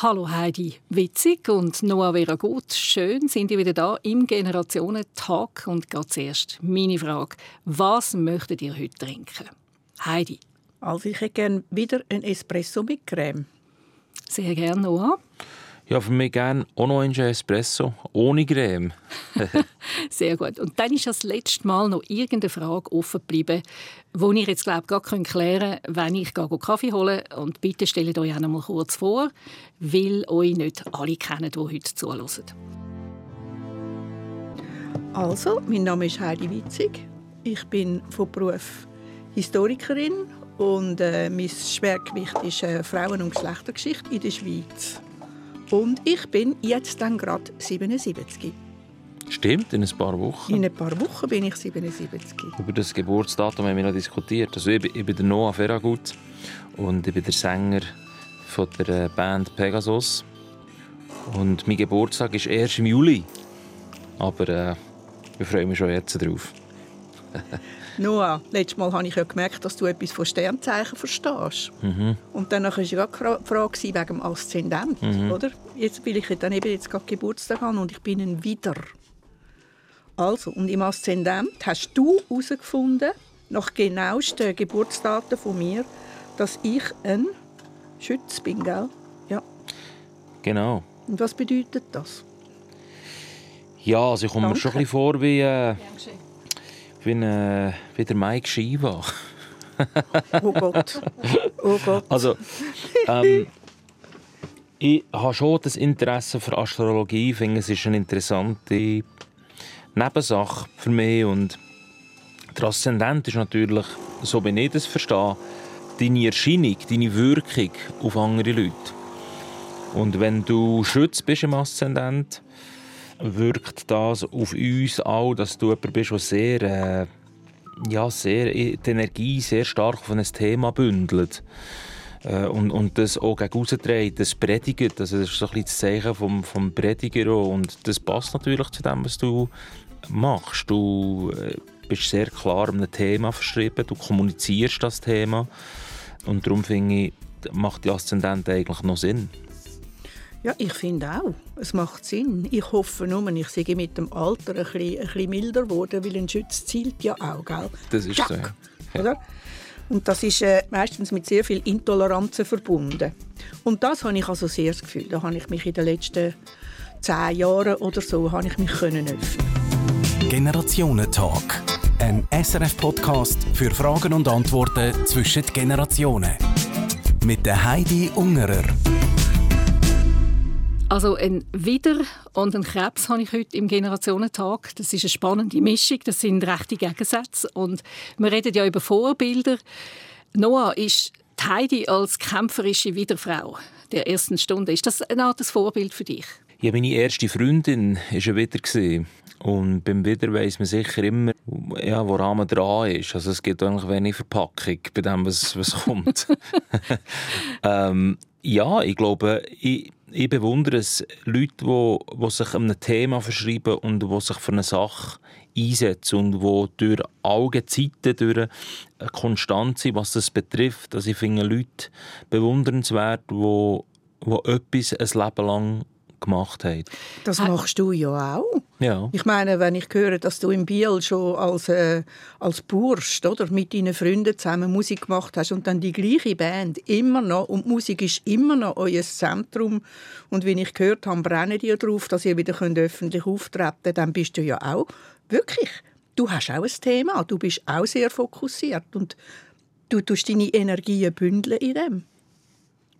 Hallo Heidi Witzig und Noah Vera Gut. Schön sind ihr wieder da im Generationentag. Und gerade zuerst meine Frage. Was möchtet ihr heute trinken? Heidi. Also ich hätte gerne wieder ein Espresso mit Creme. Sehr gerne, Noah. Ja, für mich gerne auch noch ein Espresso, ohne Creme. Sehr gut. Und dann ist das letzte Mal noch irgendeine Frage offen geblieben, die ich jetzt glaube ich klären kann, wenn ich Kaffee hole. Und bitte stellt euch auch noch mal kurz vor, weil euch nicht alle kennen, die heute zuhören. Also, mein Name ist Heidi Witzig. Ich bin von Beruf Historikerin und äh, mein Schwergewicht ist äh, Frauen- und Geschlechtergeschichte in der Schweiz. Und ich bin jetzt dann gerade 77. Stimmt, in ein paar Wochen. In ein paar Wochen bin ich 77. Über das Geburtsdatum haben wir noch diskutiert. Also ich, ich bin der Noah Ferragut und ich bin der Sänger von der äh, Band Pegasus. Und mein Geburtstag ist erst im Juli. Aber äh, ich freue mich schon jetzt drauf. Noah, letztes Mal habe ich ja gemerkt, dass du etwas von Sternzeichen verstehst. Mhm. Und dann war ja gerade die Frage wegen dem Aszendent, Mhm. oder? Jetzt, weil ich dann eben jetzt gerade Geburtstag habe und ich bin ein Wider. Also, und im Aszendent hast du herausgefunden, nach genauesten Geburtsdaten von mir, dass ich ein Schütz bin, gell? Ja. Genau. Und was bedeutet das? Ja, also ich komme mir schon ein bisschen vor wie, äh, wie, äh, wie der Mike Shiva. Oh Gott. Oh Gott. Also, ähm, ich habe schon das Interesse für Astrologie. Ich finde, es ist eine interessante Nebensache für mich. Und der Aszendent ist natürlich, so wie ich das verstehe, deine Erscheinung, deine Wirkung auf andere Leute. Und wenn du Schütz bist im Aszendent, wirkt das auf uns auch, dass du jemand bist, der sehr, äh, ja, sehr, die Energie sehr stark auf ein Thema bündelt. Äh, und, und das auch gegen rausdreht, das predigt. Also das ist so ein bisschen das Zeichen vom, vom Prediger. Und das passt natürlich zu dem, was du machst. Du äh, bist sehr klar einem Thema verschrieben, du kommunizierst das Thema. Und darum finde ich, macht die Aszendent eigentlich noch Sinn. Ja, ich finde auch. Es macht Sinn. Ich hoffe nur, ich sei mit dem Alter ein bisschen, ein bisschen milder geworden, weil ein Schütz zielt ja auch, gell? Das ist so, Tschack, ja. Oder? Und das ist äh, meistens mit sehr viel Intoleranzen verbunden. Und das habe ich also sehr das Gefühl. Da habe ich mich in den letzten zehn Jahren oder so habe ich mich können öffnen. Generationentalk. Ein SRF-Podcast für Fragen und Antworten zwischen den Generationen. Mit der Heidi Ungerer. Also ein Wider und ein Krebs habe ich heute im Generationentag. Das ist eine spannende Mischung, das sind rechte Gegensätze. Und wir reden ja über Vorbilder. Noah ist die Heidi als kämpferische Widerfrau der ersten Stunde. Ist das eine Art Vorbild für dich? Ja, meine erste Freundin war ein Wider. Und beim Wider weiss man sicher immer, ja, woran man dran ist. Also es gibt eigentlich wenig Verpackung bei dem, was, was kommt. ähm, ja, ich glaube, ich, ich bewundere es Leute, die, die sich einem Thema verschreiben und die sich für eine Sache einsetzen und die durch alle Zeiten durch konstant sind, was das betrifft. Also ich finde Leute bewundernswert, die, die etwas ein Leben lang gemacht haben. Das Ah. machst du ja auch. Ja. Ich meine, wenn ich höre, dass du in Biel schon als, äh, als Bursch oder, mit deinen Freunden zusammen Musik gemacht hast und dann die gleiche Band immer noch, und die Musik ist immer noch euer Zentrum und wie ich gehört habe, brennen die darauf, dass ihr wieder könnt öffentlich auftreten könnt, dann bist du ja auch wirklich, du hast auch ein Thema, du bist auch sehr fokussiert und du tust deine Energien bündeln in dem.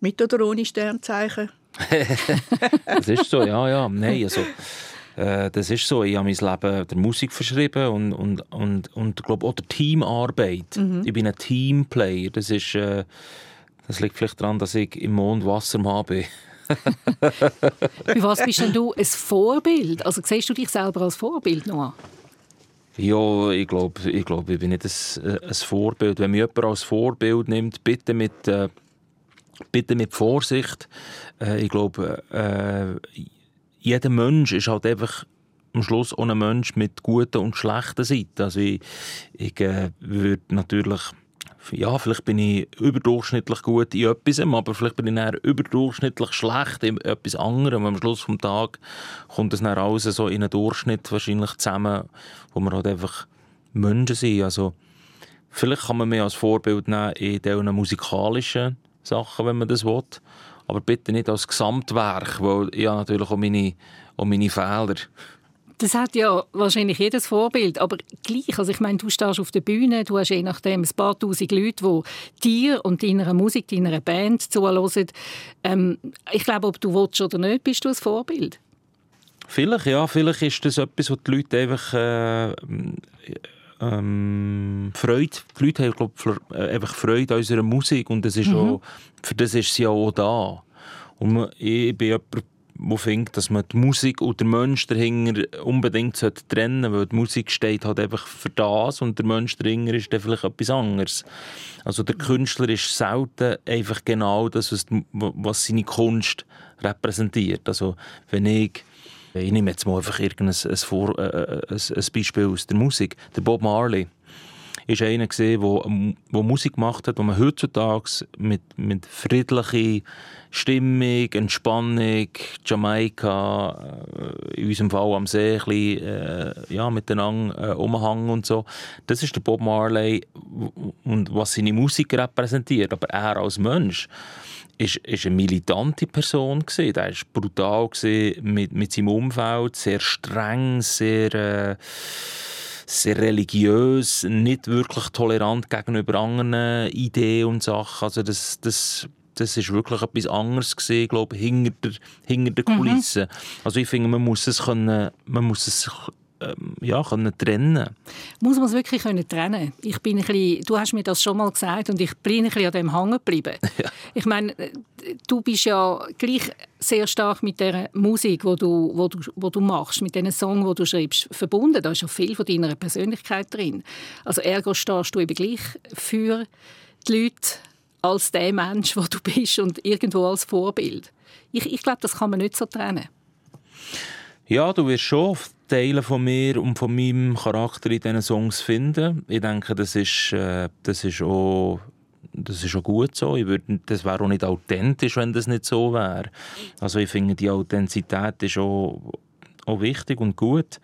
Mit oder ohne Sternzeichen? Das ist so, ja, ja. Nein, also, äh, das ist so. Ich habe mein Leben der Musik verschrieben und, und, und, und glaube auch der Teamarbeit. Ich bin ein Teamplayer. Das, ist, äh, das liegt vielleicht daran, dass ich im Mond Wassermann bin. Für was bist denn du ein Vorbild? Also siehst du dich selber als Vorbild, Noah? Ja, ich glaube, ich, glaub, ich bin nicht ein, ein Vorbild. Wenn mich jemand als Vorbild nimmt, bitte mit, äh, bitte mit Vorsicht. Äh, ich glaube, äh, jeder Mensch ist halt einfach am Schluss auch ein Mensch mit guten und schlechten Seiten. Also ich, ich äh, würde natürlich ja, vielleicht bin ich überdurchschnittlich gut in etwas, aber vielleicht bin ich überdurchschnittlich schlecht in etwas anderem. Am Schluss des Tages kommt es dann alles so in einen Durchschnitt wahrscheinlich zusammen, wo wir halt einfach Menschen sind. Also, vielleicht kann man mich als Vorbild nehmen in diesen musikalischen Sachen, wenn man das will. Aber bitte nicht als Gesamtwerk, weil ich habe natürlich auch meine, auch meine Fehler. Das hat ja wahrscheinlich jedes Vorbild, aber gleich, also ich meine, du stehst auf der Bühne, du hast je nachdem ein paar tausend Leute, die dir und deiner Musik, deiner Band zuhören. Ähm, ich glaube, ob du willst oder nicht, bist du ein Vorbild. Vielleicht, ja. Vielleicht ist das etwas, was die Leute einfach äh, ähm, Freude, die Leute haben glaub, äh, einfach Freude an unserer Musik und das ist mhm. auch, für das ist sie auch da. Und ich bin jemand, der findet, dass man die Musik und den Mensch dahinter unbedingt trennen sollte, weil die Musik steht halt einfach für das und der Mensch dahinter ist dann vielleicht etwas anderes. Also der Künstler ist selten einfach genau das, was, was seine Kunst repräsentiert. Also wenn ich ich nehme jetzt mal einfach irgendein ein, Vor, äh, äh ein, ein Beispiel aus der Musik. Der Bob Marley ist einer der wo, Musik gemacht hat, wo man heutzutage mit, mit friedlicher Stimmung, Entspannung, Jamaika, äh, in unserem Fall am See, ein bisschen, äh, ja, miteinander äh, umhängen und so. Das ist der Bob Marley und was seine Musik repräsentiert, aber er als Mensch ist, ist eine militante Person gewesen. Er war brutal mit, mit seinem Umfeld, sehr streng, sehr, äh, sehr religiös, nicht wirklich tolerant gegenüber anderen Ideen und Sachen. Also das, das, das ist wirklich etwas anderes gesehen, glaube ich, hinter der, hinter der mhm. Kulisse. Mhm. Also ich finde, man muss es können, man muss es ähm, ja, können trennen Muss man es wirklich können trennen ich bin ein bisschen, Du hast mir das schon mal gesagt und ich bin ein bisschen an dem hängen geblieben. Ja. Ich meine, du bist ja gleich sehr stark mit der Musik, wo du, wo du, wo du machst, mit den Song, wo du schreibst, verbunden. Da ist ja viel von deiner Persönlichkeit drin. Also ergo stehst du eben gleich für die Leute als der Mensch, wo du bist und irgendwo als Vorbild. Ich, ich glaube, das kann man nicht so trennen. Ja, du wirst schon Teile von mir und von meinem Charakter in diesen Songs finden. Ich denke, das ist, äh, das ist auch das ist auch gut so. Ich würde, das wäre auch nicht authentisch, wenn das nicht so wäre. Also ich finde, die Authentizität ist auch, auch wichtig und gut.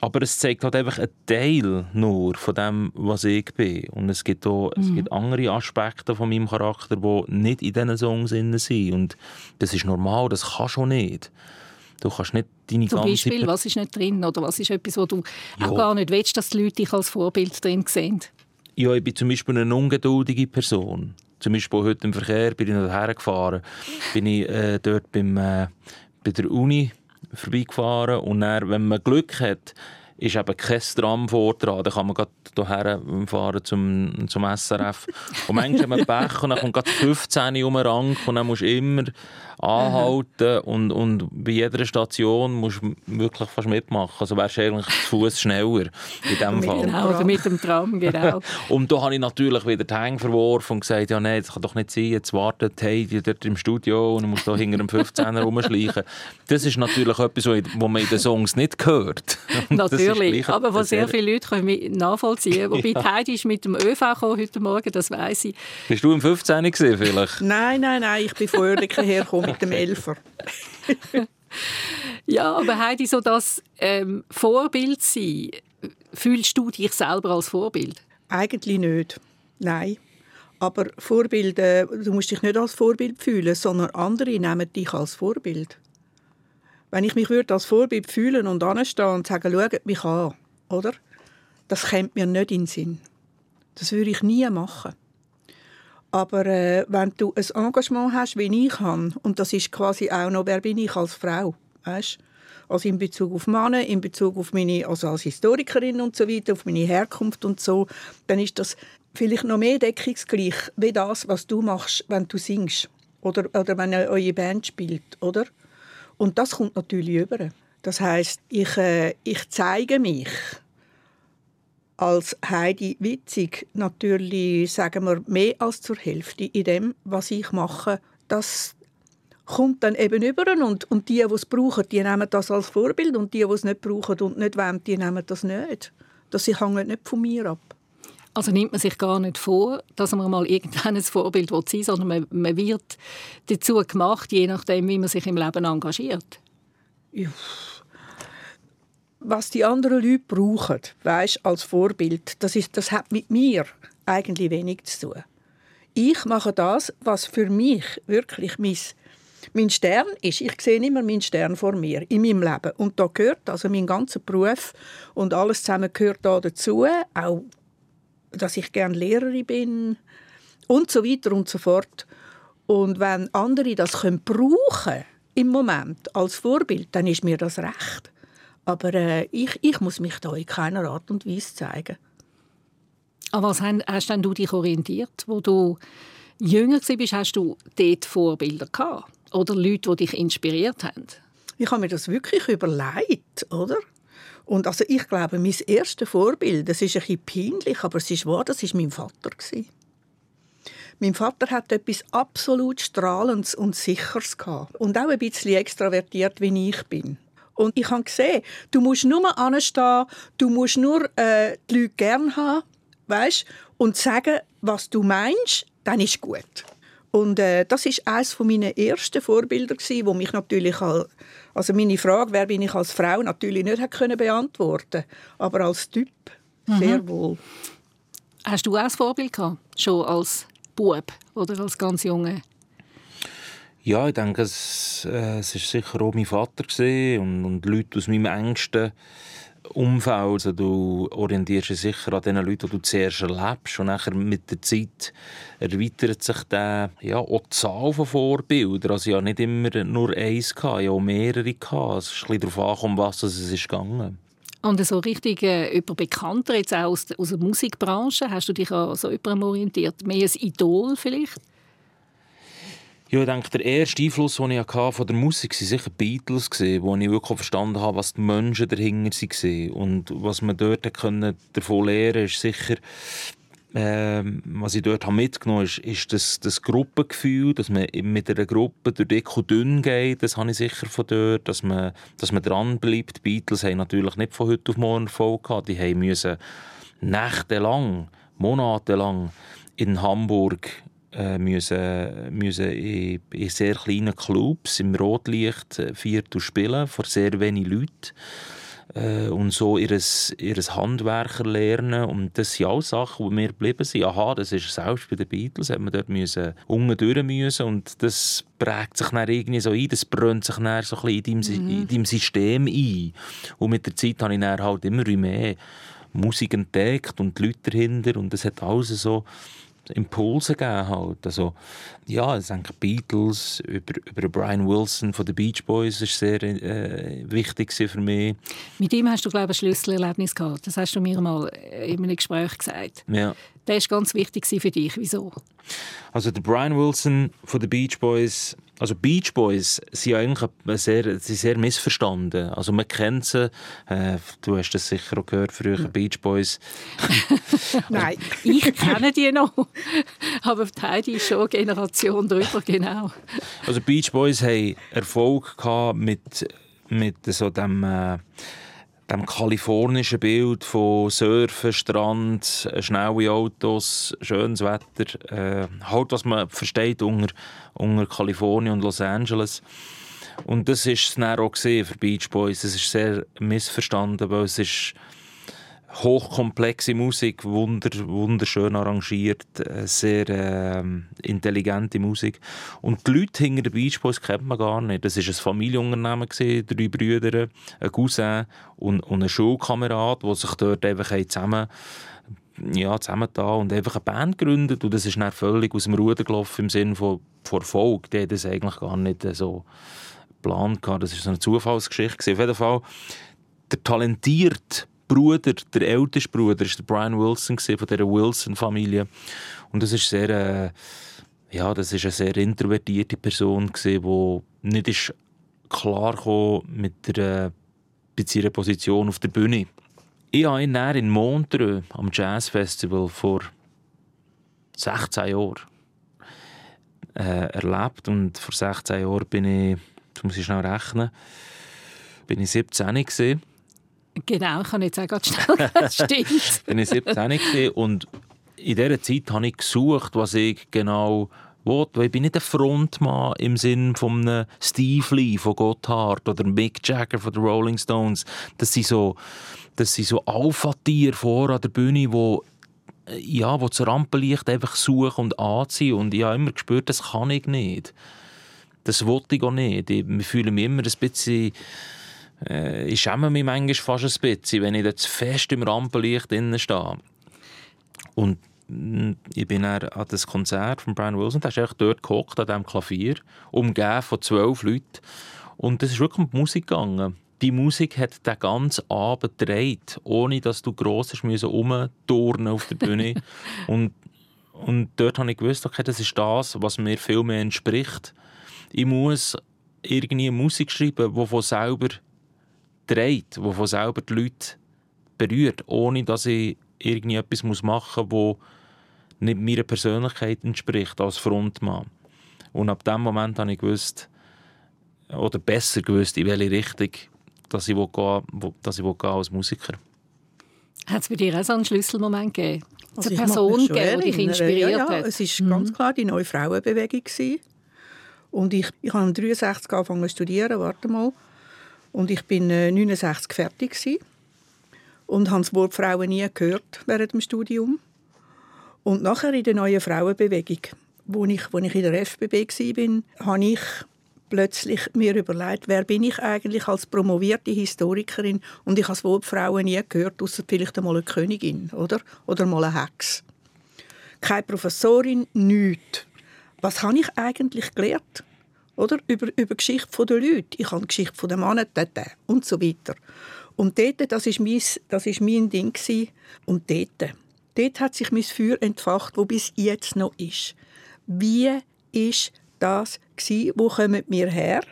Aber es zeigt halt einfach einen Teil nur von dem, was ich bin. Und es gibt auch mhm. es gibt andere Aspekte von meinem Charakter, die nicht in diesen Songs sind. Und das ist normal, das kannst du nicht. Du kannst nicht deine Zum ganze... Beispiel, was ist nicht drin? Oder was ist etwas, wo du ja. auch gar nicht willst, dass die Leute dich als Vorbild drin sehen? Ja, ich bin zum Beispiel eine ungeduldige Person. Zum Beispiel heute im Verkehr bin ich noch hergefahren. Bin ich äh, dort beim, äh, bei der Uni vorbeigefahren und dann, wenn man Glück hat, ist eben kein Tram vortragen. Dann kann man gerade hierher fahren zum, zum SRF. Und manchmal haben wir Pech und dann kommt gerade 15 um den Rang und dann musst du immer anhalten und, und bei jeder Station musst du wirklich fast mitmachen. Also wärst du eigentlich zu Fuß schneller in dem Fall. Genau, oder mit dem Tram, genau. und da habe ich natürlich wieder die Hänge verworfen und gesagt, ja nein, das kann doch nicht sein, jetzt wartet Heidi dort im Studio und muss da hinter einem 15er rumschleichen. Das ist natürlich etwas, was man in den Songs nicht hört. natürlich, aber was sehr viele Leute können nachvollziehen Wobei ja. Heidi ist mit dem ÖV gekommen heute Morgen, das weiß ich. Bist du im 15 gesehen vielleicht? Nein, nein, nein, ich bin von Oerlikon hergekommen mit dem Elfer. ja, aber Heidi, so das ähm, Vorbild sein, fühlst du dich selber als Vorbild? Eigentlich nicht, nein. Aber Vorbilder, du musst dich nicht als Vorbild fühlen, sondern andere nehmen dich als Vorbild. Wenn ich mich würde als Vorbild fühlen und anstehen und sagen, schaut mich an, oder? Das kommt mir nicht in den Sinn. Das würde ich nie machen. Aber äh, wenn du ein Engagement hast, wie ich habe, und das ist quasi auch noch, wer bin ich als Frau, weißt? Also in Bezug auf Männer, in Bezug auf meine, also als Historikerin und so weiter, auf meine Herkunft und so, dann ist das vielleicht noch mehr deckungsgleich wie das, was du machst, wenn du singst oder, oder wenn eure Band spielt, oder? Und das kommt natürlich über. Das heißt, ich, äh, ich zeige mich als Heidi Witzig natürlich, sagen wir, mehr als zur Hälfte in dem, was ich mache. Das kommt dann eben über und, und die, die es brauchen, die nehmen das als Vorbild und die, die es nicht brauchen und nicht wollen, die nehmen das nicht. Das hängt nicht von mir ab. Also nimmt man sich gar nicht vor, dass man mal irgendwann ein Vorbild sein will, sondern man, man, wird dazu gemacht, je nachdem, wie man sich im Leben engagiert. Ja. Was die anderen Leute brauchen, weißt, als Vorbild, das, ist, das hat mit mir eigentlich wenig zu tun. Ich mache das, was für mich wirklich mein, mein Stern ist. Ich sehe immer meinen Stern vor mir in meinem Leben. Und da gehört also mein ganzer Beruf und alles zusammen gehört da dazu. Auch, dass ich gerne Lehrerin bin und so weiter und so fort. Und wenn andere das können brauchen im Moment als Vorbild, dann ist mir das recht. Aber äh, ich, ich muss mich da in keiner Art und Weise zeigen. An was hast denn du dich orientiert, wo du jünger warst? Hast du dort Vorbilder gehabt? Oder Leute, die dich inspiriert haben? Ich habe mir das wirklich überlegt, oder? Und also ich glaube, mein erstes Vorbild, das ist ein bisschen peinlich, aber es ist wahr, das ist mein Vater Mein Vater hat etwas absolut Strahlendes und Sicheres gehabt. und auch ein bisschen extravertiert, wie ich bin. Und ich habe gesehen, du musst nur anstehen, du musst nur äh, die Leute gerne haben weißt, und sagen, was du meinst, dann ist gut. Und äh, das ist eines von meinen ersten Vorbilder gewesen, wo mich natürlich als, also meine Frage, wer bin ich als Frau, natürlich nicht hat können beantworten, aber als Typ mhm. sehr wohl. Hast du auch ein Vorbild gehabt, schon als Bub oder als ganz Junge? Ja, ich denke, es, äh, es ist sicher auch mein Vater und, und Leute aus meinem engsten Umfeld. Also du orientierst dich sicher an den Leuten, die du zuerst erlebst. Und nachher mit der Zeit erweitert sich der, ja, auch die Zahl von Vorbildern. Also ich hatte nicht immer nur eins, ich hatte auch mehrere. Es ist ein darauf an, was es ist gegangen. Und so richtig äh, über Bekannter, jetzt auch aus, aus der Musikbranche, hast du dich an so jemandem orientiert? Mehr ein Idol vielleicht? Ja, ich denke, der erste Einfluss, den ich hatte von der Musik, waren sicher Beatles, wo ich wirklich verstanden habe, was die Menschen dahinter waren. Und was man dort davon lernen konnte, ist sicher, äh, was ich dort mitgenommen habe, ist, ist das, das Gruppengefühl, dass man mit einer Gruppe durch dick und dünn geht, das habe ich sicher von dort, dass man, dass man dranbleibt. Die Beatles haben natürlich nicht von heute auf morgen Erfolg gehabt, die müssen nächtelang, monatelang in Hamburg äh, müssen, müssen in, in, sehr kleinen Clubs im Rotlicht äh, Viertel spielen, vor sehr wenigen Leuten. Äh, und so ihr, ihr Handwerker lernen. Und das sind auch Sachen, die mir geblieben sind. Aha, das ist selbst bei den Beatles, hat man dort müssen, unten müssen. Und das prägt sich dann irgendwie so ein, das brennt sich dann so ein bisschen in deinem, mhm. in deinem System ein. Und mit der Zeit habe ich dann halt immer mehr Musik entdeckt und die Leute dahinter. Und das hat alles so Impulse gegeben halt. Also, ja, ich denke, Beatles, über, über Brian Wilson von den Beach Boys ist sehr äh, wichtig für mich. Mit ihm hast du, glaube ich, ein Schlüsselerlebnis gehabt. Das hast du mir mal in einem Gespräch gesagt. Ja. Der war ganz wichtig für dich. Wieso? Also der Brian Wilson von den Beach Boys also Beach Boys sind eigentlich sehr, sind sehr missverstanden. Also man kennt sie, äh, du hast das sicher auch gehört früher, Beach Boys. Nein, ich kenne die noch, aber die Heidi ist schon Generation drüber, genau. Also Beach Boys haben Erfolg gehabt mit, mit so dem... Äh, dem kalifornischen Bild von Surfen, Strand, schnelle Autos, schönes Wetter, äh, halt was man versteht unter, unter Kalifornien und Los Angeles. Und das ist es dann auch für Beach Boys. Es ist sehr missverstanden, weil es ist hochkomplexe Musik, wunder, wunderschön arrangiert, äh, sehr äh, intelligente Musik. Und die Leute hinter den Beach Boys kennt man gar nicht. Das war ein Familienunternehmen, drei Brüder, ein Cousin und, und ein Schulkamerad, die sich dort einfach zusammen ja, zusammen da und einfach eine Band gegründet und das ist dann völlig aus dem Ruder gelaufen im Sinne von, von Erfolg. Die hat das eigentlich gar nicht so geplant. Das war so eine Zufallsgeschichte. Auf jeden Fall, der talentierte Bruder, der älteste Bruder, ist der Brian Wilson von dieser Wilson-Familie. Und das ist sehr, äh, ja, das ist eine sehr introvertierte Person die nicht ist klar mit der mit ihrer Position auf der Bühne. Ich habe ihn in Montreux am Jazz Festival vor 16 Jahren äh, erlebt und vor 16 Jahren bin ich, muss ich schnell rechnen, bin ich 17 gewesen. Genau, ich kann nicht sagen, schnell, das stimmt. bin ich 17 und in dieser Zeit habe ich gesucht, was ich genau wollte. Ich bin nicht ein Frontmann im Sinn von Steve Lee von Gotthard oder Mick Jagger von den Rolling Stones. Das sind so, das sind so Alpha-Tiere vor an der Bühne, die ja, wo das Rampenlicht einfach suchen und anziehen. Und ich habe immer gespürt, das kann ich nicht. Das wollte ich auch nicht. Ich fühle mich immer ein bisschen... Äh, ich schäme mich manchmal fast ein bisschen, wenn ich da zu fest im Rampenlicht innen stehe. Und mm, ich bin an das Konzert von Brian Wilson, da ist echt dort gehockt, an diesem Klavier, umgeben von zwölf Leuten. Und es ist wirklich um die Musik gegangen die Musik hat den ganzen Abend gedreht, ohne dass du gross umturnen auf der Bühne. und, und dort habe ich gewusst, okay, das ist das, was mir viel mehr entspricht. Ich muss irgendwie Musik schreiben, die von selber dreht, die von selber die Leute berührt, ohne dass ich irgendwie etwas machen muss, das nicht meiner Persönlichkeit entspricht als Frontmann. Und ab dem Moment habe ich gewusst, oder besser gewusst, in welche Richtung dass ich, gehen, dass ich gehen als Musiker. Hat es bei dir auch so einen Schlüsselmoment gegeben? Also eine Person gegeben, die dich inspiriert ja, ja, hat? Es war mhm. ganz klar die neue Frauenbewegung. Gewesen. Und ich, ich habe 63 angefangen zu studieren, warte mal. Und ich bin äh, 69 fertig gewesen. Und habe das Wort Frauen nie gehört während dem Studium. Und nachher in der neuen Frauenbewegung, wo ich, wo ich in der FBB war, habe ich plötzlich mir überlegt, wer bin ich eigentlich als promovierte Historikerin und ich habe das Wort Frauen nie gehört, außer vielleicht einmal eine Königin oder, oder mal eine Hex. Keine Professorin, nichts. Was habe ich eigentlich gelernt? Oder? Über, über die Geschichte der Leute. Ich habe die Geschichte der Männer und so weiter. Und dort, das war mein, das ist mein Ding. Und dort, dort hat sich mein Feuer entfacht, wo bis jetzt noch ist. Wie ist das gewesen, wo kommen wir her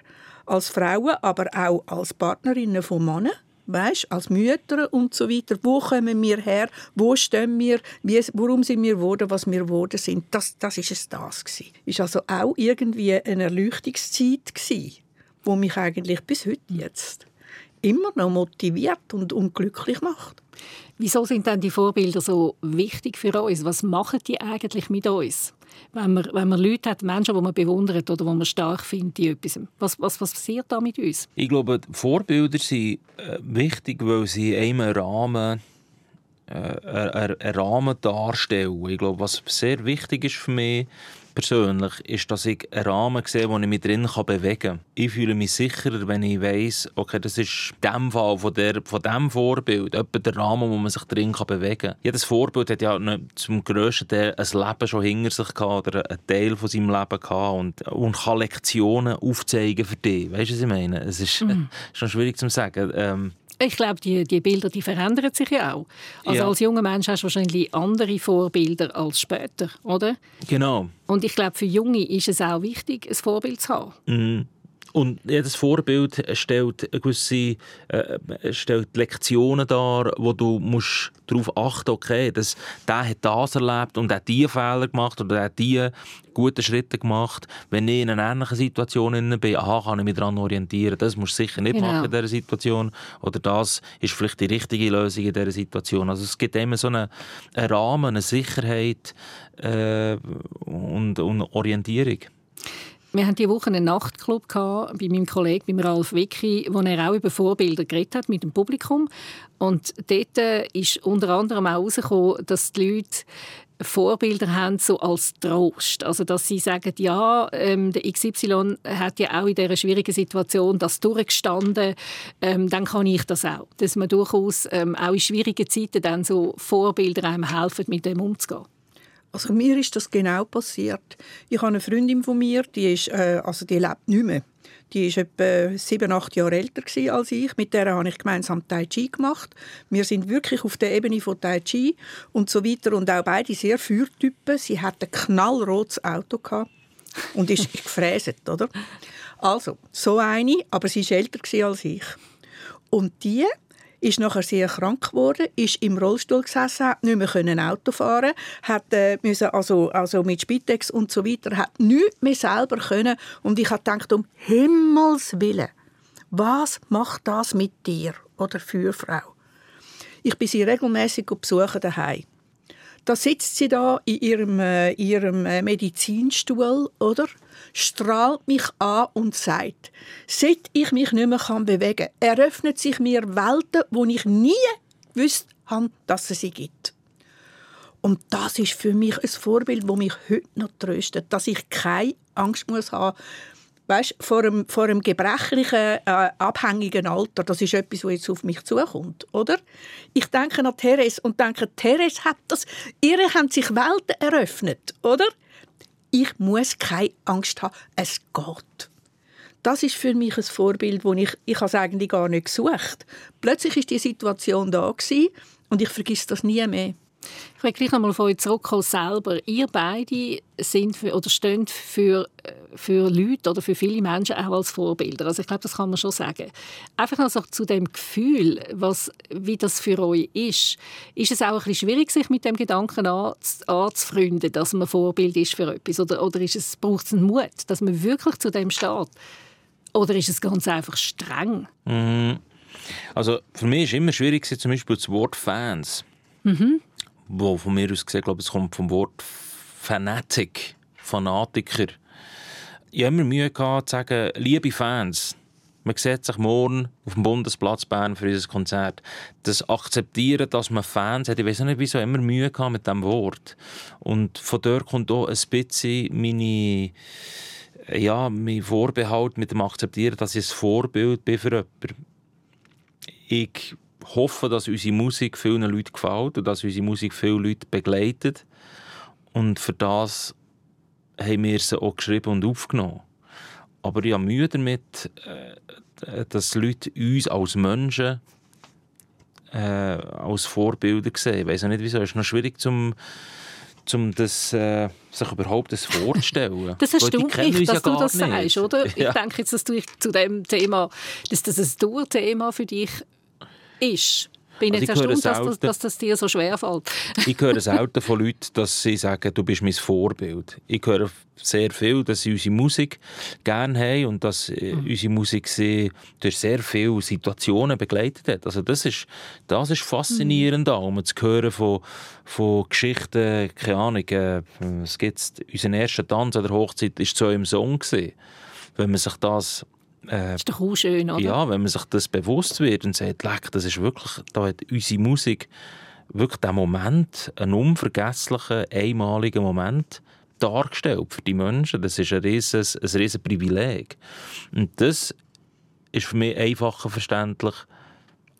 als Frauen, aber auch als Partnerinnen von Männern, weißt, als Mütter und so weiter. Wo kommen wir her? Wo stehen wir? Wie, warum sind wir geworden, was wir geworden sind? Das, das ist es das gewesen. Ist also auch irgendwie eine Erleuchtungszeit gewesen, wo mich eigentlich bis heute jetzt immer noch motiviert und unglücklich macht. Wieso sind denn die Vorbilder so wichtig für uns? Was machen die eigentlich mit uns? Wenn man, wenn man Leute hat, Menschen, die man bewundert oder die man stark findet in etwas. Was, was, was passiert da mit uns? Ich glaube, Vorbilder sind äh, wichtig, weil sie einem Rahmen äh, einen Rahmen darstellen. Ich glaube, was sehr wichtig ist für mich, persönlich ist, dass ich einen Rahmen sehe, wo ich mich drin bewegen kann. Ich fühle mich sicherer, wenn ich weiss, okay, das ist in dem Fall von, der, von diesem Vorbild etwa der Rahmen, wo man sich drin bewegen kann. Jedes Vorbild hat ja zum grössten Teil ein Leben schon hinter sich gehabt oder einen Teil von seinem Leben gehabt und, und kann Lektionen aufzeigen für dich. Weißt du, was ich meine? Es ist mhm. schon schwierig zu sagen. Ähm, ich glaube, die, die Bilder die verändern sich ja auch. Also ja. als junger Mensch hast du wahrscheinlich andere Vorbilder als später, oder? Genau. Und ich glaube, für Junge ist es auch wichtig, ein Vorbild zu haben. Mhm. Und jedes Vorbild stellt gewisse äh, stellt Lektionen dar, wo du musst darauf achten okay, dass der hat das erlebt und hat diese Fehler gemacht oder hat diese guten Schritte gemacht. Wenn ich in einer ähnlichen Situation bin, aha, kann ich mich daran orientieren. Das musst du sicher nicht genau. machen in dieser Situation. Oder das ist vielleicht die richtige Lösung in dieser Situation. Also es gibt immer so einen, einen Rahmen, eine Sicherheit äh, und, und Orientierung. Wir hatten diese Woche einen Nachtclub bei meinem Kollegen, beim Ralf Wicki, wo er auch über Vorbilder geredet hat mit dem Publikum. Und dort äh, ist unter anderem auch herausgekommen, dass die Leute Vorbilder haben so als Trost. Also dass sie sagen, ja, ähm, der XY hat ja auch in dieser schwierigen Situation das durchgestanden, ähm, dann kann ich das auch. Dass man durchaus ähm, auch in schwierigen Zeiten dann so Vorbilder einem helfen, mit dem umzugehen. Also mir ist das genau passiert. Ich habe eine Freundin von mir, die, ist, äh, also die lebt nicht mehr. Die war etwa sieben, acht Jahre älter als ich. Mit der habe ich gemeinsam Tai Chi gemacht. Wir sind wirklich auf der Ebene von Tai Chi und so weiter. Und auch beide sehr Feuertypen. Sie hat ein knallrotes Auto und ist gefräset, oder? Also, so eine, aber sie war älter als ich. Und die ist nachher sehr krank geworden, ist im Rollstuhl gesessen, hat nicht mehr Auto fahren, hat äh, müssen also also mit Spitex und so weiter, hat nichts mehr selber können und ich habe gedacht um Himmels willen, was macht das mit dir oder für Frau? Ich bin sie regelmäßig besuchen daheim. Da sitzt sie da in ihrem, äh, ihrem äh, Medizinstuhl, oder? Strahlt mich an und sagt, seit ich mich nicht mehr bewegen kann, eröffnet sich mir Welten, wo ich nie gewusst habe, dass es sie gibt. Und das ist für mich ein Vorbild, das mich heute noch tröstet, dass ich keine Angst muss haben weißt, vor einem, vor einem gebrechlichen, äh, abhängigen Alter, das ist etwas, was jetzt auf mich zukommt, oder? Ich denke an Therese und denke, Therese hat das, ihre haben sich Welten eröffnet, oder? Ich muss keine Angst haben, es geht. Das ist für mich ein Vorbild, wo ich, ich es eigentlich gar nicht gesucht. Plötzlich ist die Situation da und ich vergesse das nie mehr. Ich will gleich nochmal auf euch zurückkommen selber. Ihr beide sind für, oder stehen für, für Leute oder für viele Menschen auch als Vorbilder. Also ich glaube, das kann man schon sagen. Einfach also zu dem Gefühl, was, wie das für euch ist, ist es auch ein bisschen schwierig, sich mit dem Gedanken anzufreunden, dass man Vorbild ist für etwas? Oder, oder ist es, braucht es einen Mut, dass man wirklich zu dem steht? Oder ist es ganz einfach streng? Mhm. Also für mich war immer schwierig, zum Beispiel das Wort Fans. Mhm wo von mir aus gesehen, glaube es kommt vom Wort Fanatic, Fanatiker. Ich habe immer Mühe gehabt, zu sagen, liebe Fans, man sieht sich morgen auf dem Bundesplatz Bern für unser Konzert. Das Akzeptieren, dass man Fans hat, ich weiß nicht, wieso immer Mühe gehabt mit diesem Wort. Und von dort kommt auch ein bisschen meine, ja, mein Vorbehalt mit dem Akzeptieren, dass ich ein Vorbild bin für jemanden. Ich hoffe, dass unsere Musik vielen Leuten gefällt und dass unsere Musik viele Leute begleitet. Und für das haben wir sie auch geschrieben und aufgenommen. Aber ich habe Mühe damit, äh, dass Leute uns als Menschen äh, als Vorbilder sehen. Ich weiß nicht, wieso. Es ist noch schwierig, zum um das, äh, sich überhaupt das vorzustellen. Das erstaunt mich, dass ja du das nicht. sagst, oder? Ja. Ich denke jetzt, dass du zu dem Thema, dass das ein Tourthema für dich ist. Bin also jetzt erstaunt, dass, das, dass das dir so schwer fällt. ich höre selten von Leuten, dass sie sagen, du bist mein Vorbild. Ich höre sehr viel, dass sie unsere Musik gerne haben und dass äh, mhm. unsere Musik sie durch sehr viele Situationen begleitet hat. Also das ist, das ist faszinierend, mhm. um zu hören von, von Geschichten, keine Ahnung, äh, es gibt unseren ersten Tanz an der Hochzeit war so im Song gewesen. Wenn man sich das äh, ist doch auch schön, oder? Ja, wenn man sich das bewusst wird und sagt, leck, das ist wirklich, da hat unsere Musik wirklich den Moment, einen unvergesslichen, einmaligen Moment dargestellt für die Menschen. Das ist ein riesen, ein riesen Privileg. Und das ist für mich einfacher verständlich,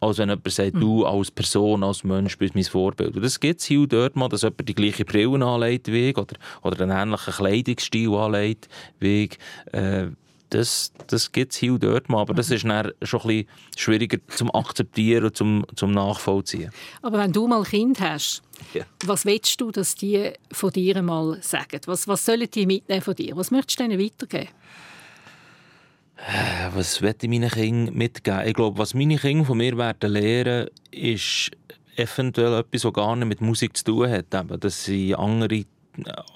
als wenn jemand sagt, mhm. du als Person, als Mensch bist mein Vorbild. Und das gibt es hier und dort mal, dass jemand die gleiche Brille anlegt wie ich, oder, oder einen ähnlichen Kleidungsstil anlegt wie ich. Äh, das, das gibt es hier und dort mal, aber das ist dann schon ein bisschen schwieriger zum Akzeptieren und zum, zum Nachvollziehen. Aber wenn du mal ein Kind hast, ja. was willst du, dass die von dir mal sagen? Was, was sollen die mitnehmen von dir? Was möchtest du ihnen weitergeben? Äh, was möchte ich meinen Kindern mitgeben? Ich glaube, was meine Kinder von mir werden lernen, ist eventuell etwas, was gar nicht mit Musik zu tun hat. Eben, dass sie andere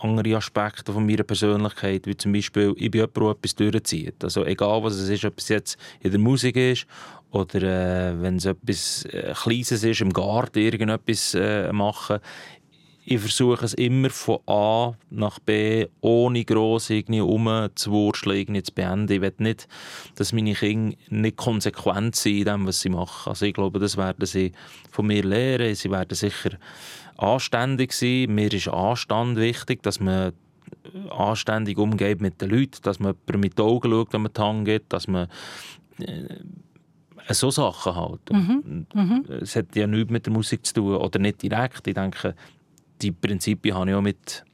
andere Aspekte von meiner Persönlichkeit, wie zum Beispiel, ich bin jemand, der etwas durchzieht. Also egal, was es ist, ob es jetzt in der Musik ist oder äh, wenn es etwas äh, Kleines ist, im Garten irgendetwas äh, machen. Ich versuche es immer von A nach B, ohne gross irgendwie umzuwurschteln, zu beenden. Ich will nicht, dass meine Kinder nicht konsequent sind in dem, was sie machen. Also ich glaube, das werden sie von mir lernen. Sie werden sicher anständig sein. Mir ist Anstand wichtig, dass man anständig umgeht mit den Leuten, dass man mit den Augen schaut, wenn man die Hand geht, dass man äh, so Sachen halt. Mhm. Mhm. Es hat ja nichts mit der Musik zu tun, oder nicht direkt. Ich denke, die Prinzipien habe ich auch mit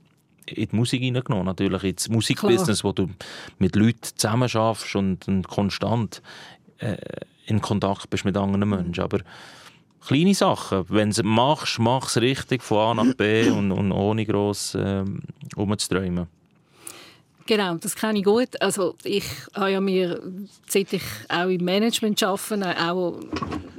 in die Musik hineingenommen. Natürlich ins Musikbusiness, wo du mit Leuten zusammen schaffst und, und konstant äh, in Kontakt bist mit anderen Menschen. Aber kleine Sachen. Wenn du es machst, mach es richtig von A nach B und, und ohne gross ähm, umzuträumen. Genau, das kenne ich gut. Also ich habe ja mir, seit ich auch im Management arbeite, auch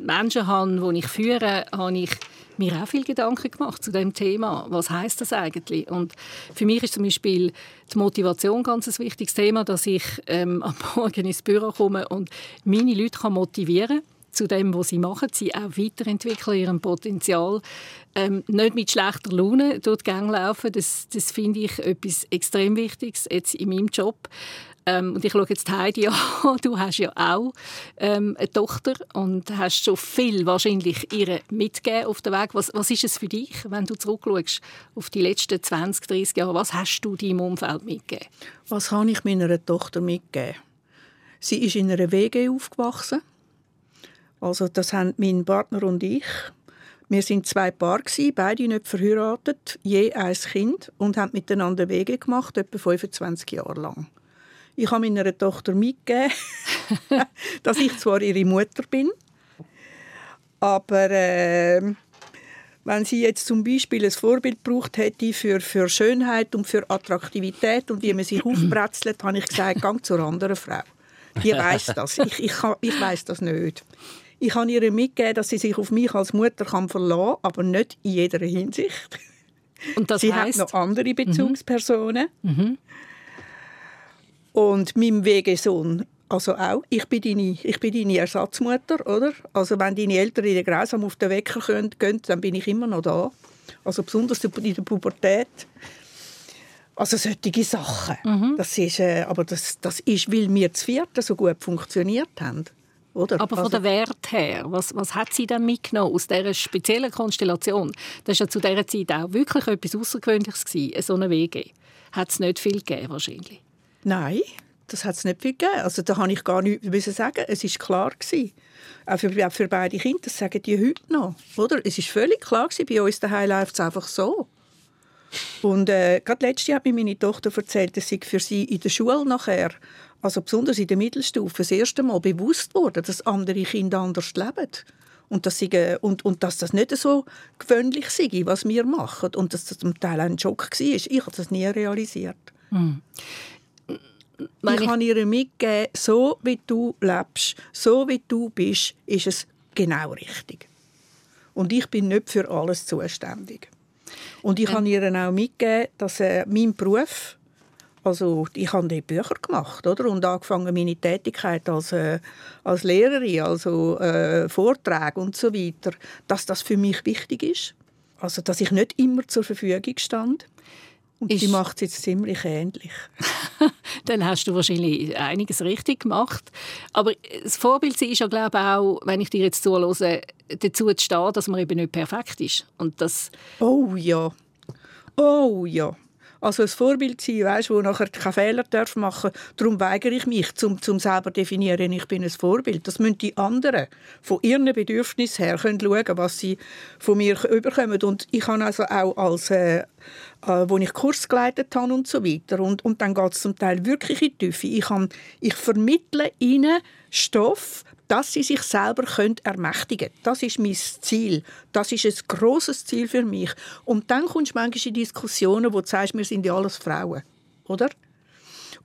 Menschen habe, die ich führe, habe ich mir auch viel Gedanken gemacht zu dem Thema. Was heißt das eigentlich? Und für mich ist zum Beispiel die Motivation ganz ein wichtiges Thema, dass ich ähm, am Morgen ins Büro komme und meine Leute kann motivieren kann zu dem, was sie machen. Sie auch weiterentwickeln ihrem Potenzial. Ähm, nicht mit schlechter Laune durch die Gänge laufen, das, das finde ich etwas extrem Wichtiges jetzt in meinem Job. Ähm, und ich schaue jetzt Heidi an. Du hast ja auch ähm, eine Tochter und hast schon viel wahrscheinlich ihr mitgegeben auf dem Weg. Was, was ist es für dich, wenn du zurückschaust auf die letzten 20, 30 Jahre? Was hast du deinem Umfeld mitgegeben? Was habe ich meiner Tochter mitgegeben? Sie ist in einer WG aufgewachsen. Also das haben mein Partner und ich. Wir sind zwei Paar beide nicht verheiratet, je ein Kind und haben miteinander Wege gemacht, etwa 25 Jahre lang. Ich habe meiner Tochter mitgegeben, dass ich zwar ihre Mutter bin, aber äh, wenn sie jetzt zum Beispiel ein Vorbild braucht hätte für, für Schönheit und für Attraktivität und wie man sich aufbrezelt, habe ich gesagt, gang zur anderen Frau. Die weiß das. Ich, ich, ich weiß das nicht. Ich habe ihr mitgegeben, dass sie sich auf mich als Mutter kann verlassen kann, aber nicht in jeder Hinsicht. Und das sie heisst? hat noch andere Bezugspersonen. Mhm. Und meinem Wegesohn also auch. Ich bin deine, ich bin deine Ersatzmutter, oder? Also wenn deine Eltern in den Grausam auf den Wecker gehen, dann bin ich immer noch da. Also besonders in der Pubertät. Also solche Sachen. Mhm. Das ist, äh, aber das, das ist, weil wir zu vierten so gut funktioniert haben. Oder? Aber von also, der Wert her, was, was hat sie denn mitgenommen aus dieser speziellen Konstellation? Das war ja zu dieser Zeit auch wirklich etwas Außergewöhnliches, gewesen, so eine WG. Hat es nicht viel gegeben, wahrscheinlich? Nein, das hat es nicht viel gegeben. Also da habe ich gar nichts sagen. Es war klar gewesen. Auch für, auch für beide Kinder, das sagen die heute noch. Oder? Es war völlig klar gewesen, bei uns daheim läuft es einfach so. Und äh, gerade letztes Jahr hat mir meine Tochter erzählt, dass sie für sie in der Schule nachher, also besonders in der Mittelstufe, das erste Mal bewusst wurde, dass andere Kinder anders leben. Und dass, sie, und, und dass das nicht so gewöhnlich sei, was wir machen. Und dass das zum Teil ein Schock war. Ich habe das nie realisiert. Hm. Ich, ich habe ihr mitgegeben, so wie du lebst, so wie du bist, ist es genau richtig. Und ich bin nicht für alles zuständig. Und ich ja. habe ihr auch mitgegeben, dass äh, mein Beruf, also ich habe die Bücher gemacht, oder? Und angefangen meine Tätigkeit als, äh, als Lehrerin, also äh, Vorträge und so weiter, dass das für mich wichtig ist. Also dass ich nicht immer zur Verfügung stand. Und ist... die macht es jetzt ziemlich ähnlich. Dann hast du wahrscheinlich einiges richtig gemacht. Aber das Vorbild ist ja, glaube ich, auch, wenn ich dir jetzt zuhöre, dazu zu stehen, dass man eben nicht perfekt ist. Und das oh ja. Oh ja also ein Vorbild sein, weißt, wo nachher keine Fehler darf machen Darum weigere ich mich, zum, zum selber definieren, ich bin ein Vorbild. Das müssen die anderen von ihren Bedürfnissen her können schauen, was sie von mir überkommen. Und ich habe also auch als äh, äh, wo ich Kurs geleitet habe und so weiter. Und, und dann geht es zum Teil wirklich in die Tiefe. Ich, kann, ich vermittle ihnen Stoff, dass sie sich selber können ermächtigen können. Das ist mein Ziel. Das ist ein grosses Ziel für mich. Und dann kommst du manchmal in Diskussionen, wo du sagst, wir sind ja alles Frauen. Oder?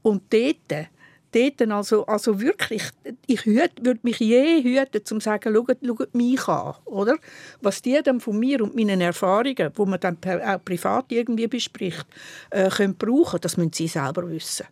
Und dort, dort also, also wirklich, ich würde mich je hüten, zu sagen, schaut, schaut mich an. Oder? Was die dann von mir und meinen Erfahrungen, die man dann auch privat irgendwie bespricht, äh, können brauchen, das müssen sie selber wissen.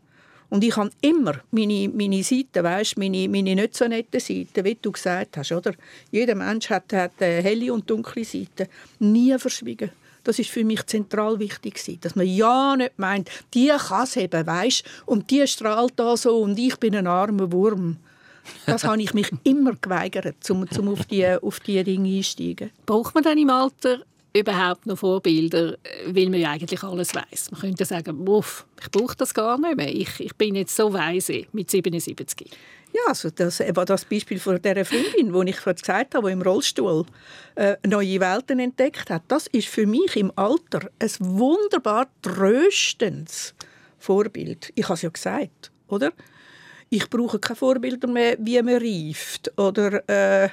Und ich habe immer meine, meine Seiten, weißt, meine, meine nicht so netten Seiten, wie du gesagt hast. Oder? Jeder Mensch hat, hat helle und dunkle Seiten. Nie verschwiegen. Das ist für mich zentral wichtig dass man ja nicht meint, die kann es eben, weißt, und die strahlt da so und ich bin ein armer Wurm. Das habe ich mich immer geweigert, um, um auf diese auf die Dinge einsteigen. Braucht man dann im Alter überhaupt noch Vorbilder, weil man ja eigentlich alles weiß. Man könnte sagen, Uff, ich brauche das gar nicht mehr. Ich, ich bin jetzt so weise mit 77. Ja, also das war das Beispiel von dieser Freundin, die ich vorhin gesagt habe, die im Rollstuhl äh, neue Welten entdeckt hat. Das ist für mich im Alter ein wunderbar tröstendes Vorbild. Ich habe es ja gesagt, oder? Ich brauche keine Vorbilder mehr, wie man reift oder äh,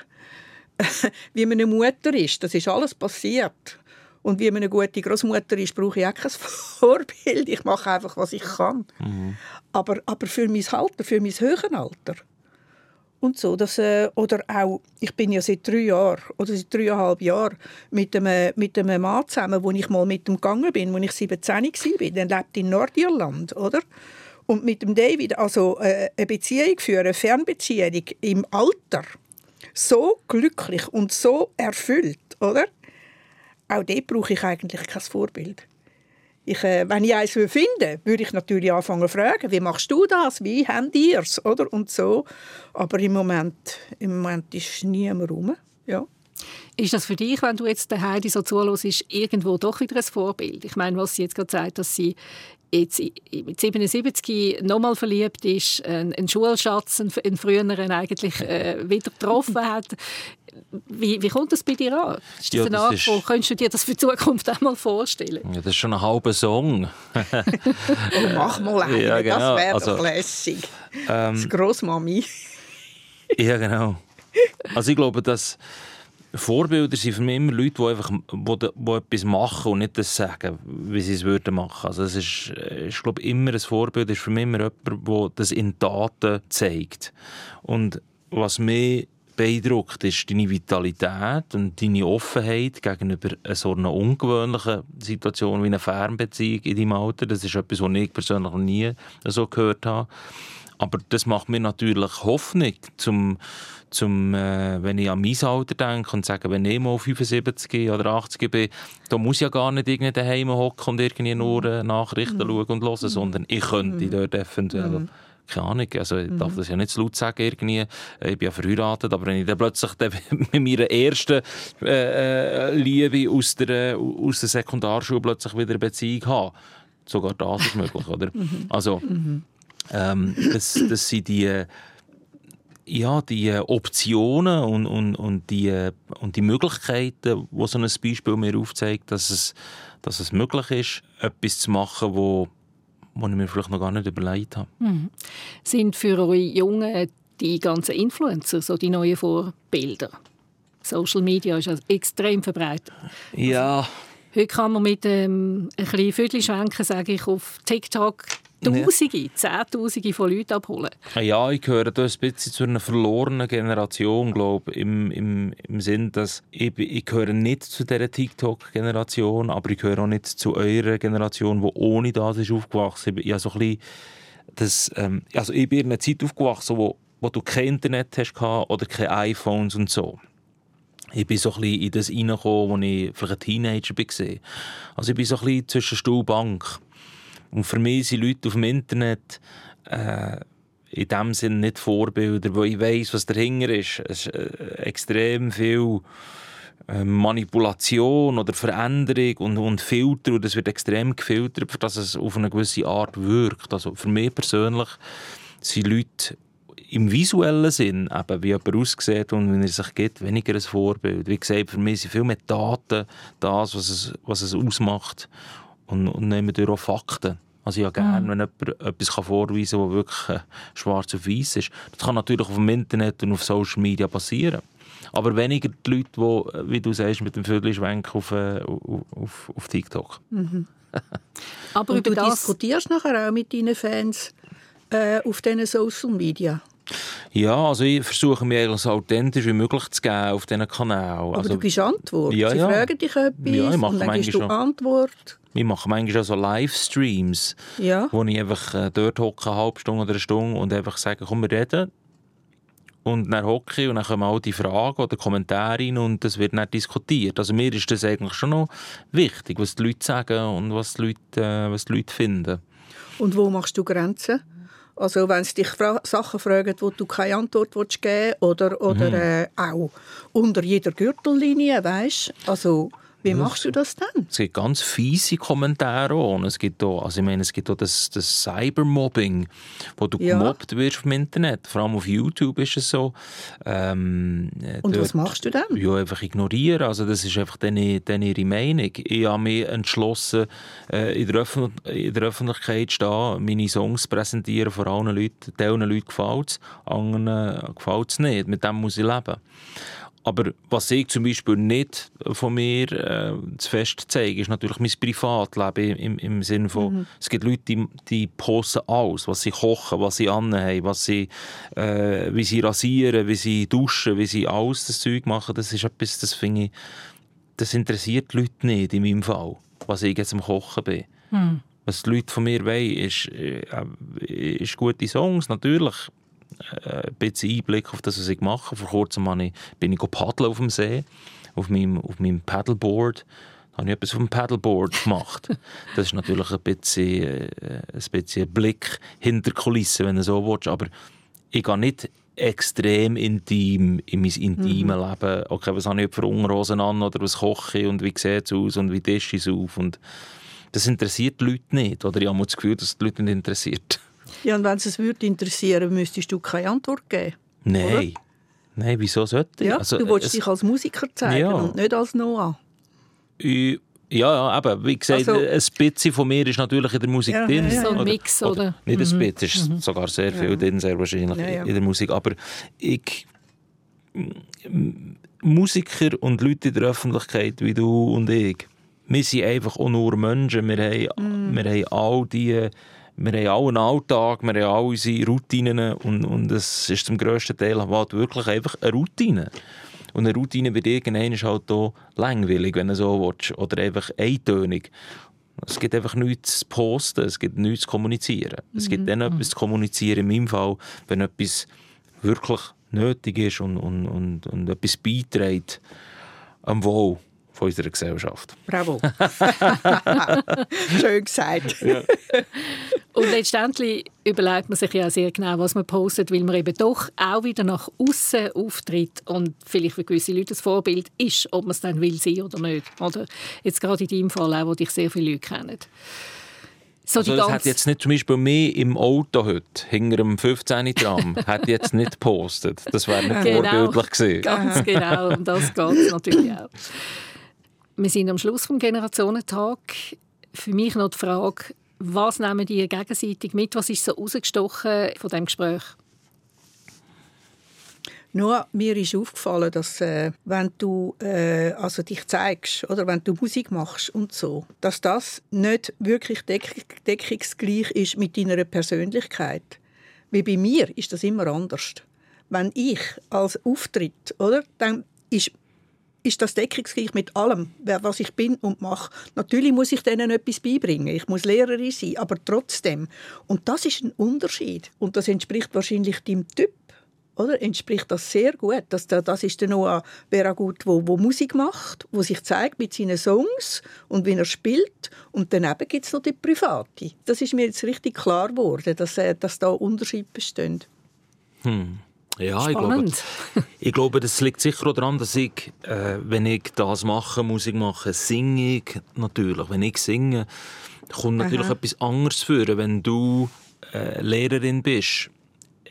wie man eine Mutter ist. Das ist alles passiert. Und wie eine gute Großmutter ist, brauche ich auch kein Vorbild. Ich mache einfach, was ich kann. Mhm. Aber, aber für mein Alter, für mein Höhenalter. Und so, dass, äh, oder auch, ich bin ja seit drei Jahren oder seit dreieinhalb Jahren mit einem, mit einem Mann zusammen, wo ich mal mit ihm gegangen bin, als ich 17 war. Der lebt in Nordirland, oder? Und mit dem David, also äh, eine Beziehung führen, eine Fernbeziehung im Alter so glücklich und so erfüllt, oder? Auch dort brauche ich eigentlich kein Vorbild. Ich, äh, wenn ich eins finde, würde ich natürlich anfangen zu fragen, wie machst du das, wie habt ihr es, oder? Und so. Aber im Moment, im Moment ist niemand rum. Ja. Ist das für dich, wenn du jetzt der Heidi so zuhörst, irgendwo doch wieder ein Vorbild? Ich meine, was sie jetzt gerade sagt, dass sie jetzt mit 77 nochmal verliebt ist, einen Schulschatz, einen früheren eigentlich äh, wieder getroffen hat. Wie, wie kommt das bei dir an? Ist das ja, ein das ist... Könntest du dir das für die Zukunft einmal vorstellen? Ja, das ist schon ein halber Song. oh, mach mal einen, ja, genau. das wäre also, doch lässig. Ähm, das Grossmami. ja, genau. Also ich glaube, dass Vorbilder sind für mich immer Leute, die einfach die, die etwas machen und nicht das sagen, wie sie es würden machen. Also es ist, ist glaube immer ein Vorbild, ist für mich immer jemand, der das in Taten zeigt. Und was mich beeindruckt, ist deine Vitalität und deine Offenheit gegenüber so einer ungewöhnlichen Situation wie einer Fernbeziehung in deinem Alter. Das ist etwas, was ich persönlich noch nie so gehört habe. Aber das macht mir natürlich Hoffnung, zum, zum, äh, wenn ich an mein Alter denke und sage, wenn ich mal 75 oder 80 bin, da muss ich ja gar nicht irgendwie daheim hocken und irgendwie nur äh, Nachrichten mhm. schauen und hören, mhm. sondern ich könnte mhm. dort eventuell mhm keine Ahnung, also ich darf mhm. das ja nicht zu laut sagen irgendwie, ich bin ja verheiratet, aber wenn ich dann plötzlich mit meiner ersten äh, äh, Liebe aus der, aus der Sekundarschule plötzlich wieder eine Beziehung habe, sogar das ist möglich, oder? Mhm. Also, mhm. Ähm, das, das sind die, ja, die Optionen und, und, und, die, und die Möglichkeiten, die so ein Beispiel mir aufzeigt, dass es, dass es möglich ist, etwas zu machen, wo, wo ich mir vielleicht noch gar nicht überlegt habe. Mhm. Sind für eure Jungen die ganzen Influencer so die neuen Vorbilder? Social Media ist ja extrem verbreitet. Ja. Also, heute kann man mit ähm, ein bisschen Viertel schwenken, sage ich, auf TikTok Tausende, Zehntausende von Leuten abholen. Ah ja, ich gehöre da ein bisschen zu einer verlorenen Generation, glaube im, im, im Sinn, dass ich, ich gehöre nicht zu dieser TikTok-Generation, aber ich gehöre auch nicht zu eurer Generation, die ohne das ist aufgewachsen ist. Ich, so ein bisschen das, ähm, also ich bin in einer Zeit aufgewachsen, wo, wo du kein Internet hast oder keine iPhones und so. Ich bin so ein bisschen in das reingekommen, als ich vielleicht ein Teenager war. Also ich bin so ein bisschen zwischen Stuhl und Bank. Und für mich sind Leute auf dem Internet äh, in dem Sinne nicht Vorbilder, wo ich weiß, was dahinter ist. Es ist äh, extrem viel äh, Manipulation oder Veränderung und, und Filter und es wird extrem gefiltert, dass es auf eine gewisse Art wirkt. Also für mich persönlich sind Leute im visuellen Sinn, eben, wie jemand aussieht und wie er sich geht, weniger ein Vorbild. Wie gesagt, für mich sind viel mehr Daten das, was es, was es ausmacht und, und nehmen durch auch Fakten. Also ja gerne, mhm. wenn jemand etwas vorweisen kann, das wirklich äh, schwarz auf weiß ist. Das kann natürlich auf dem Internet und auf Social Media passieren. Aber weniger die Leute, die, äh, wie du sagst, mit dem Viertelschwenk auf, äh, auf, auf TikTok. Mhm. Aber und du das... diskutierst nachher auch mit deinen Fans äh, auf diesen Social Media? Ja, also ich versuche mich eigentlich so authentisch wie möglich zu geben auf diesen Kanal. Aber also, du gibst Antwort. Ja, Sie ja. fragen dich etwas ja, ich mache und dann gibst du Antwort. Wir machen manchmal auch so Livestreams, ja. wo ich einfach äh, dort hocke, eine halbe Stunde oder eine Stunde und einfach sage, komm, wir reden. Und dann hocke ich und dann kommen all die Fragen oder Kommentare rein und das wird dann diskutiert. Also mir ist das eigentlich schon noch wichtig, was die Leute sagen und was die Leute, äh, was die Leute finden. Und wo machst du Grenzen? Also wenn sie dich fra Sachen fragen, wo du keine Antwort geben willst, oder, oder mhm. äh, auch unter jeder Gürtellinie, weißt? Also wie machst du das dann? Es gibt ganz fiese Kommentare und es gibt auch, also ich meine, es gibt auch das, das Cybermobbing, wo du ja. gemobbt wirst im Internet. Vor allem auf YouTube ist es so. Ähm, und dort, was machst du dann? Ja, einfach ignorieren. Also das ist einfach deine, deine ihre Meinung. Ich habe mich entschlossen, äh, in, der in der Öffentlichkeit zu stehen, meine Songs zu präsentieren, vor allen Leuten. Teilen Leuten gefällt es, anderen gefällt es nicht. Mit dem muss ich leben. Aber was ich zum Beispiel nicht von mir äh, zu fest zeige, ist natürlich mein Privatleben im, im Sinne von, mhm. es gibt Leute, die, die posten alles, was sie kochen, was sie anhaben, was sie, äh, wie sie rasieren, wie sie duschen, wie sie alles das Zeug machen. Das ist etwas, das finde ich, das interessiert die Leute nicht in meinem Fall, was ich jetzt am Kochen bin. Mhm. Was die Leute von mir wollen, ist, äh, ist gute Songs, natürlich äh, ein bisschen Einblick auf das, was ich mache. Vor kurzem bin ich paddeln auf dem See, auf meinem, auf meinem Paddleboard habe ich etwas auf dem Paddleboard gemacht. Das ist natürlich ein bisschen, äh, ein bisschen Blick hinter Kulissen, wenn du so willst. Aber ich gehe nicht extrem intim in mein intimes mhm. Leben. Okay, was habe ich für Unterhosen an oder was koche ich und wie sieht es aus und wie tische ich es auf. Und das interessiert die Leute nicht. Oder ich habe das Gefühl, dass die Leute nicht interessiert. Ja, und wenn es es würde interessieren, müsstest du keine Antwort geben. Nein. Oder? Nein, wieso sollte ich? Ja, also, du wolltest dich als Musiker zeigen ja. und nicht als Noah. Ich, ja, ja, eben. Wie gesagt, also, ein bisschen von mir ist natürlich in der Musik ja, drin. Ja, ja, so ein Mix, oder? oder? Nicht ein mhm. bisschen, es ist mhm. sogar sehr viel drin, sehr wahrscheinlich in der Musik. Aber ich... Musiker und Leute in der Öffentlichkeit wie du und ich, wir sind einfach auch nur Menschen. Wir haben, mm. wir haben all die wir haben alle einen Alltag, wir haben alle unsere Routinen und, und es ist zum grössten Teil halt wirklich einfach eine Routine. Und eine Routine bei dir ist halt auch langweilig, wenn du so willst, oder einfach eintönig. Es gibt einfach nichts zu posten, es gibt nichts zu kommunizieren. Mhm. Es gibt dann mhm. etwas zu kommunizieren, in meinem Fall, wenn etwas wirklich nötig ist und, und, und, und etwas beiträgt am Wohl von unserer Gesellschaft. Bravo. Schön gesagt. Ja. Und letztendlich überlegt man sich ja sehr genau, was man postet, weil man eben doch auch wieder nach außen auftritt und vielleicht für gewisse Leute das Vorbild ist, ob man es dann will sein oder nicht. Oder jetzt gerade in deinem Fall auch, wo dich sehr viele Leute kennen. So also das hat jetzt nicht zum Beispiel mehr im Auto heute, hinter dem 15 Tram, hat jetzt nicht gepostet. Das wäre nicht genau, vorbildlich gewesen. Ganz genau, um das geht es natürlich auch. Wir sind am Schluss des Generationentag. Für mich noch die Frage, was nehmen die gegenseitig mit? Was ist so rausgestochen von dem Gespräch? Nur mir ist aufgefallen, dass äh, wenn du äh, also dich zeigst oder wenn du Musik machst und so, dass das nicht wirklich deck deckungsgleich ist mit deiner Persönlichkeit. Wie bei mir ist das immer anders. Wenn ich als Auftritt, oder, dann ist ist das deckungsgleich mit allem, was ich bin und mache. Natürlich muss ich denen etwas beibringen. Ich muss Lehrerin sein, aber trotzdem. Und das ist ein Unterschied. Und das entspricht wahrscheinlich deinem Typ. Oder? Entspricht das sehr gut. Das, das ist der Noah Beragut, wo, wo Musik macht, wo sich zeigt mit seinen Songs und wie er spielt. Und daneben gibt es noch die Private. Das ist mir jetzt richtig klar geworden, dass, äh, dass da Unterschiede bestehen. Hm. Ja, ich glaube, ich glaube, das liegt sicher daran, dass ich, äh, wenn ich das mache, Musik mache, singe ich natürlich. Wenn ich singe, kommt natürlich Aha. etwas anderes vor. Wenn du äh, Lehrerin bist,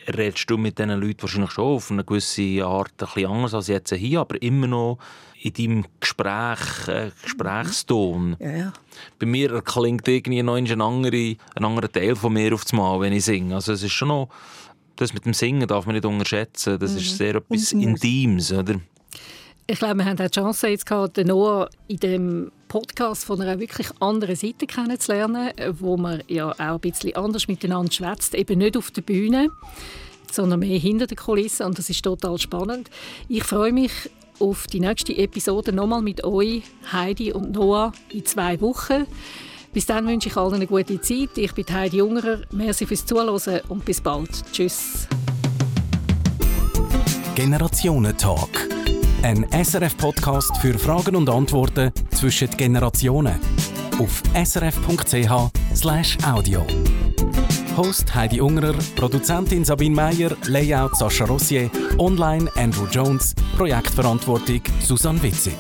redest du mit diesen Leuten wahrscheinlich schon auf eine gewisse Art ein bisschen anders als jetzt hier, aber immer noch in deinem Gespräch, äh, Gesprächston. Ja, ja. Bei mir klingt irgendwie noch ein anderer, ein anderer Teil von mir auf das Mal, wenn ich singe. Also es ist schon noch das mit dem Singen darf man nicht unterschätzen. Das mhm. ist sehr etwas Intimes, oder? Ich glaube, wir haben auch die Chance jetzt gehabt, den Noah in dem Podcast von einer wirklich anderen Seite kennenzulernen, wo man ja auch ein bisschen anders miteinander schwätzt, eben nicht auf der Bühne, sondern mehr hinter der Kulisse und das ist total spannend. Ich freue mich auf die nächste Episode nochmal mit euch, Heidi und Noah, in zwei Wochen. Bis dann wünsche ich allen eine gute Zeit. Ich bin Heidi Jungerer. Merci fürs Zuhören und bis bald. Tschüss. Generationentalk. Ein SRF-Podcast für Fragen und Antworten zwischen Generationen. Auf srf.ch/audio. Host Heidi Ungerer, Produzentin Sabine Meyer, Layout Sascha Rossier, Online Andrew Jones, Projektverantwortung Susanne Witzig.